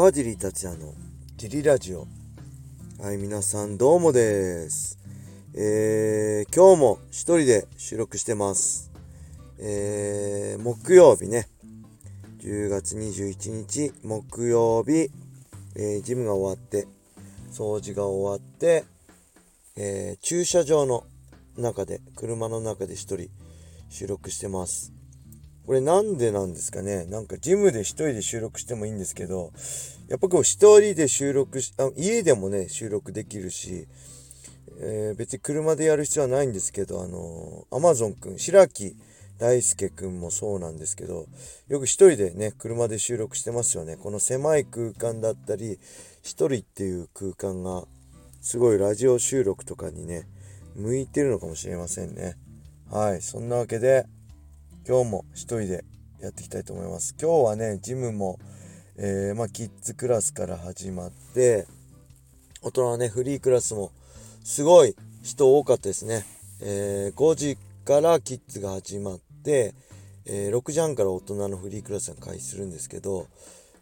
川尻達也のジリラジオ。はい皆さんどうもです。えー、今日も一人で収録してます。えー、木曜日ね。10月21日木曜日、えー、ジムが終わって掃除が終わってえー、駐車場の中で車の中で一人収録してます。これなんでなんですかね？なんかジムで一人で収録してもいいんですけど、やっぱこう一人で収録し、あ家でもね、収録できるし、えー、別に車でやる必要はないんですけど、あのー、アマゾンくん、白木大輔くんもそうなんですけど、よく一人でね、車で収録してますよね。この狭い空間だったり、一人っていう空間が、すごいラジオ収録とかにね、向いてるのかもしれませんね。はい、そんなわけで、今日も一人でやっていきたいと思います。今日はね、ジムも、えー、まあ、キッズクラスから始まって、大人はね、フリークラスもすごい人多かったですね。えー、5時からキッズが始まって、えー、6時半から大人のフリークラスが開始するんですけど、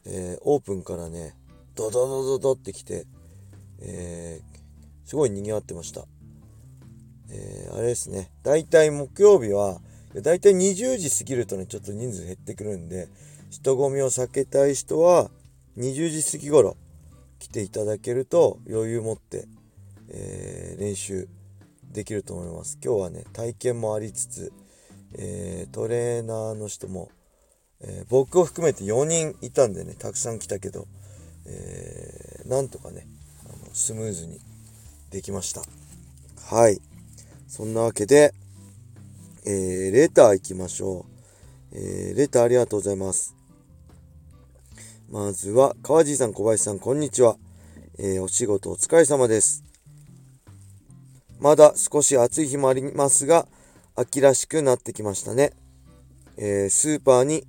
えー、オープンからね、ドドドドドってきて、えー、すごい賑わってました。え、あれですね、だいたい木曜日は、だいたい20時過ぎるとね、ちょっと人数減ってくるんで、人混みを避けたい人は、20時過ぎ頃来ていただけると余裕持って、えー、練習できると思います。今日はね、体験もありつつ、えー、トレーナーの人も、えー、僕を含めて4人いたんでね、たくさん来たけど、えなんとかね、あのスムーズにできました。はい。そんなわけで、えー、レター行きましょう。えー、レターありがとうございます。まずは、川地さん、小林さん、こんにちは。えー、お仕事お疲れ様です。まだ少し暑い日もありますが、秋らしくなってきましたね。えー、スーパーに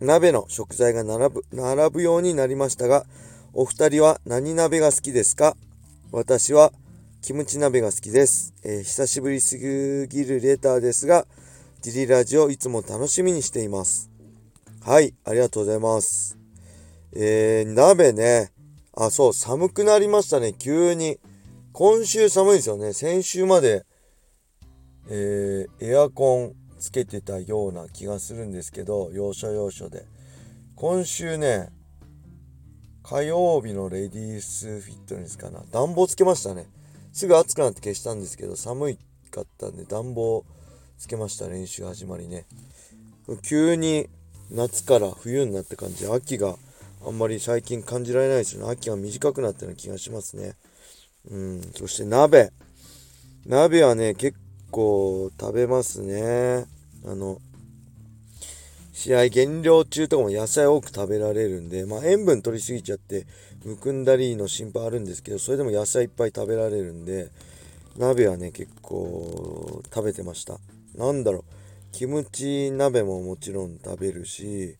鍋の食材が並ぶ、並ぶようになりましたが、お二人は何鍋が好きですか？私はキムチ鍋が好きです。えー、久しぶりすぎるレターですが、ジリラジオいつも楽しみにしています。はい、ありがとうございます。えー、鍋ね。あ、そう、寒くなりましたね、急に。今週寒いですよね。先週まで、えー、エアコンつけてたような気がするんですけど、要所要所で。今週ね、火曜日のレディースフィットネスかな。暖房つけましたね。すぐ暑くなって消したんですけど、寒いかったんで暖房つけました、練習始まりね。急に夏から冬になって感じで、秋があんまり最近感じられないですよね。秋が短くなったような気がしますね。うん、そして鍋。鍋はね、結構食べますね。あの、試合減量中とかも野菜多く食べられるんで、まあ塩分取りすぎちゃってむくんだりの心配あるんですけど、それでも野菜いっぱい食べられるんで、鍋はね、結構食べてました。なんだろう、キムチ鍋ももちろん食べるし、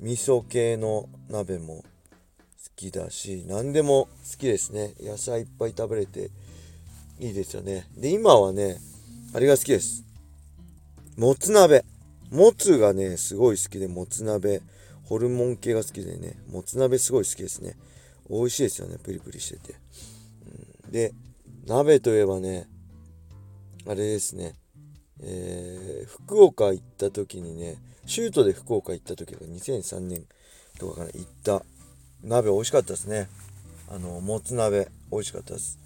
味噌系の鍋も好きだし、何でも好きですね。野菜いっぱい食べれていいですよね。で、今はね、あれが好きです。もつ鍋。もつがね、すごい好きで、もつ鍋、ホルモン系が好きでね、もつ鍋すごい好きですね。美味しいですよね、プリプリしてて。うん、で、鍋といえばね、あれですね、えー、福岡行った時にね、シュートで福岡行った時が2003年とかから行った鍋美味しかったですね。あの、もつ鍋美味しかったです。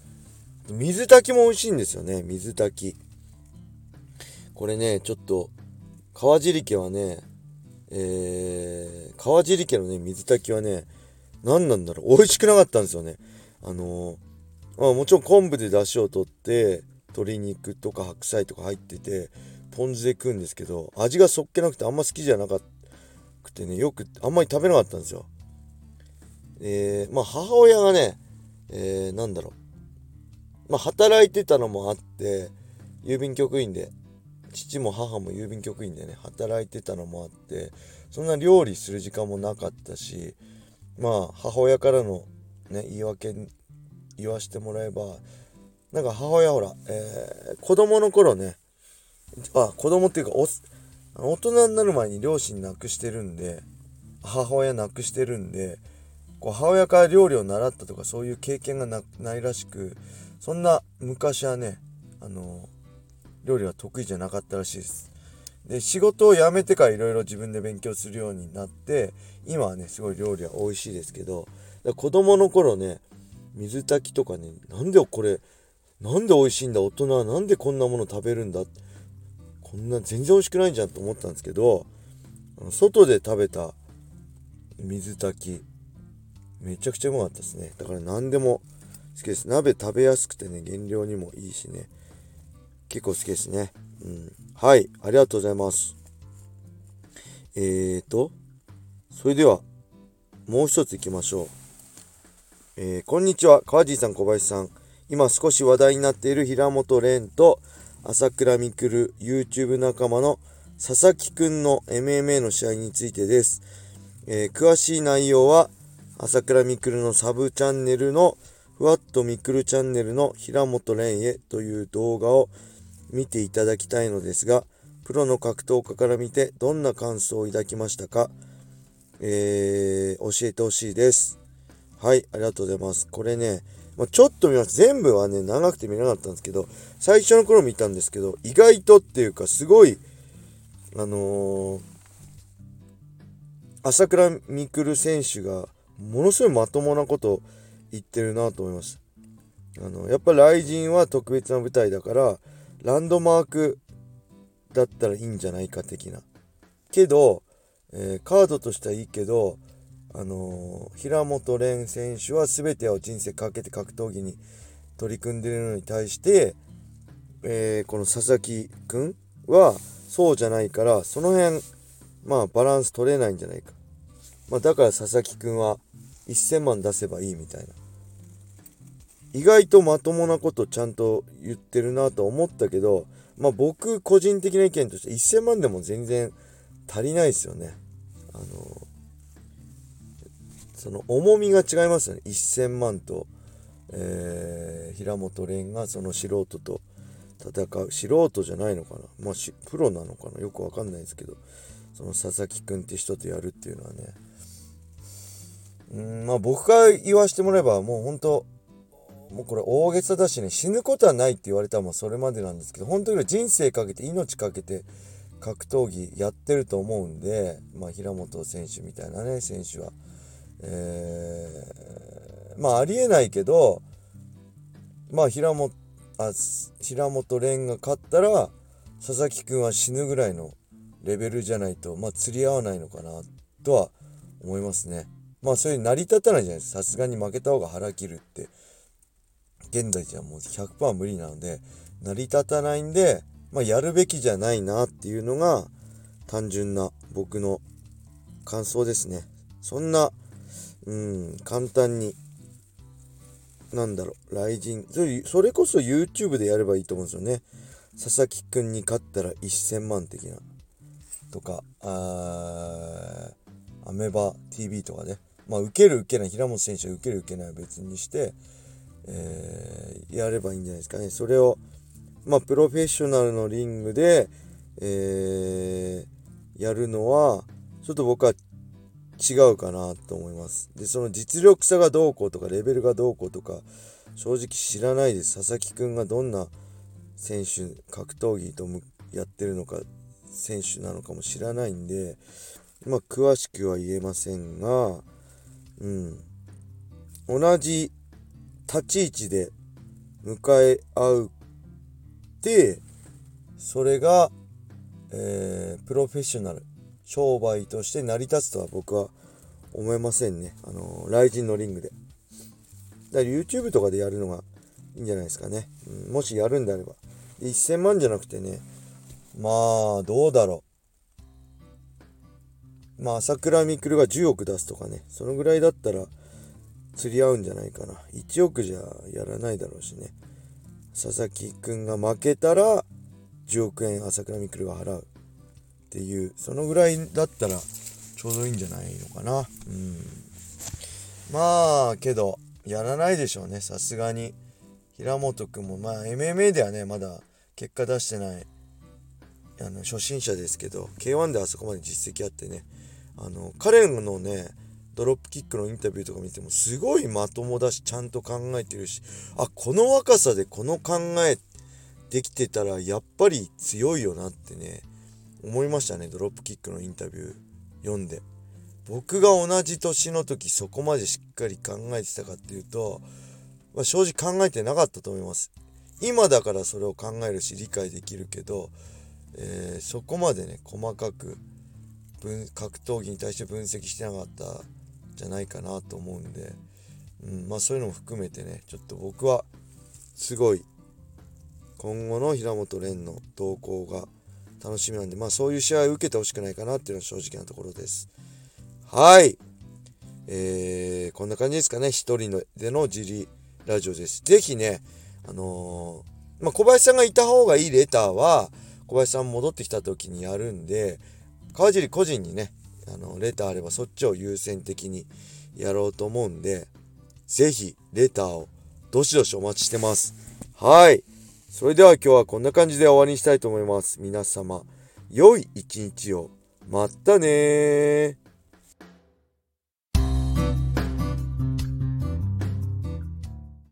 水炊きも美味しいんですよね、水炊き。これね、ちょっと川尻家はね、えー、川尻家のね、水炊きはね、何なんだろう、美味しくなかったんですよね。あのー、まあ、もちろん昆布で出汁を取って、鶏肉とか白菜とか入ってて、ポン酢で食うんですけど、味がそっけなくてあんま好きじゃなかくてね、よくあんまり食べなかったんですよ。えー、まあ母親がね、えー、なんだろう。まあ働いてたのもあって、郵便局員で父も母も郵便局員でね働いてたのもあってそんな料理する時間もなかったしまあ母親からのね言い訳言わしてもらえばなんか母親ほら、えー、子供の頃ねあ子供っていうかお大人になる前に両親亡くしてるんで母親亡くしてるんでこう母親から料理を習ったとかそういう経験がないらしくそんな昔はねあの料理は得意じゃなかったらしいです。で仕事を辞めてからいろいろ自分で勉強するようになって今はねすごい料理は美味しいですけど子供の頃ね水炊きとかねなんでこれなんで美味しいんだ大人はなんでこんなもの食べるんだこんな全然美味しくないじゃんと思ったんですけど外で食べた水炊きめちゃくちゃうまかったですね。だから何でも好きです。鍋食べやすくてね減量にもいいしね。結構好きですね。うん。はい。ありがとうございます。えーとそれではもう一ついきましょう。えー、こんにちは。川地さん小林さん。今少し話題になっている平本蓮と朝倉未来 YouTube 仲間の佐々木くんの MMA の試合についてです。えー、詳しい内容は朝倉未来のサブチャンネルのふわっとみくるチャンネルの平本蓮へという動画を見ていただきたいのですが、プロの格闘家から見てどんな感想を抱きましたか、えー、教えてほしいです。はい、ありがとうございます。これね、まあ、ちょっと見ます。全部はね、長くて見れなかったんですけど、最初の頃見たんですけど、意外とっていうか、すごい、あのー、朝倉未来選手が、ものすごいまともなこと言ってるなと思いました。あの、やっぱ雷神は特別な舞台だから、ランドマークだったらいいんじゃないか的な。けど、えー、カードとしてはいいけど、あのー、平本蓮選手は全てを人生かけて格闘技に取り組んでいるのに対して、えー、この佐々木くんはそうじゃないからその辺まあバランス取れないんじゃないか、まあ、だから佐々木くんは1000万出せばいいみたいな意外とまともなことちゃんと言ってるなと思ったけどまあ僕個人的な意見として1000万でも全然足りないですよね。あのその重みが違いますよね。1000万と、えー、平本蓮がその素人と戦う。素人じゃないのかな。まあプロなのかな。よくわかんないですけどその佐々木君って人とやるっていうのはね。うんまあ僕が言わしてもらえばもう本当もうこれ大げさだしね死ぬことはないって言われたらもそれまでなんですけど本当に人生かけて命かけて格闘技やってると思うんで、まあ、平本選手みたいなね選手は。えー、まあありえないけどまあ平本あ平本蓮が勝ったら佐々木君は死ぬぐらいのレベルじゃないとまあ釣り合わないのかなとは思いますねまあそういう成り立たないじゃないですかさすがに負けた方が腹切るって現在じゃもう100%無理なので成り立たないんでまあやるべきじゃないなっていうのが単純な僕の感想ですねそんなうん、簡単に、なんだろう、雷神、それそれこそ YouTube でやればいいと思うんですよね。佐々木くんに勝ったら1000万的な。とか、あアメバ TV とかね。まあ、受ける受けない、平本選手は受ける受けないは別にして、えー、やればいいんじゃないですかね。それを、まあ、プロフェッショナルのリングで、えー、やるのは、ちょっと僕は違うかなと思います。で、その実力差がどうこうとか、レベルがどうこうとか、正直知らないです。佐々木くんがどんな選手、格闘技とやってるのか、選手なのかも知らないんで、まあ、詳しくは言えませんが、うん。同じ立ち位置で迎え合うって、それが、えー、プロフェッショナル商売として成り立つとは僕は思えませんね。あのー、雷神のリングで。だから YouTube とかでやるのがいいんじゃないですかね。うん、もしやるんであれば。1000万じゃなくてね、まあ、どうだろう。まあ、朝倉未来が10億出すとかね、そのぐらいだったら釣り合うんじゃないかな。1億じゃやらないだろうしね。佐々木くんが負けたら10億円朝倉未来が払う。っていうそのぐらいだったらちょうどいいんじゃないのかなうんまあけどやらないでしょうねさすがに平本君もまあ MMA ではねまだ結果出してないあの初心者ですけど K1 であそこまで実績あってねあの彼のねドロップキックのインタビューとか見てもすごいまともだしちゃんと考えてるしあこの若さでこの考えできてたらやっぱり強いよなってね思いましたねドロップキックのインタビュー読んで。僕が同じ年の時そこまでしっかり考えてたかっていうと、まあ、正直考えてなかったと思います。今だからそれを考えるし理解できるけど、えー、そこまでね細かく分格闘技に対して分析してなかったじゃないかなと思うんで、うん、まあそういうのも含めてねちょっと僕はすごい今後の平本蓮の動向が楽しみなんでまあそういう試合を受けてほしくないかなっていうのは正直なところです。はい。えー、こんな感じですかね。一人のでの自利ラジオです。是非ねあのー、まあ、小林さんがいた方がいいレターは小林さん戻ってきた時にやるんで川尻個人にねあのレターあればそっちを優先的にやろうと思うんでぜひレターをどしどしお待ちしてます。はい。それでは今日はこんな感じで終わりにしたいと思います。皆様良い一日を。またね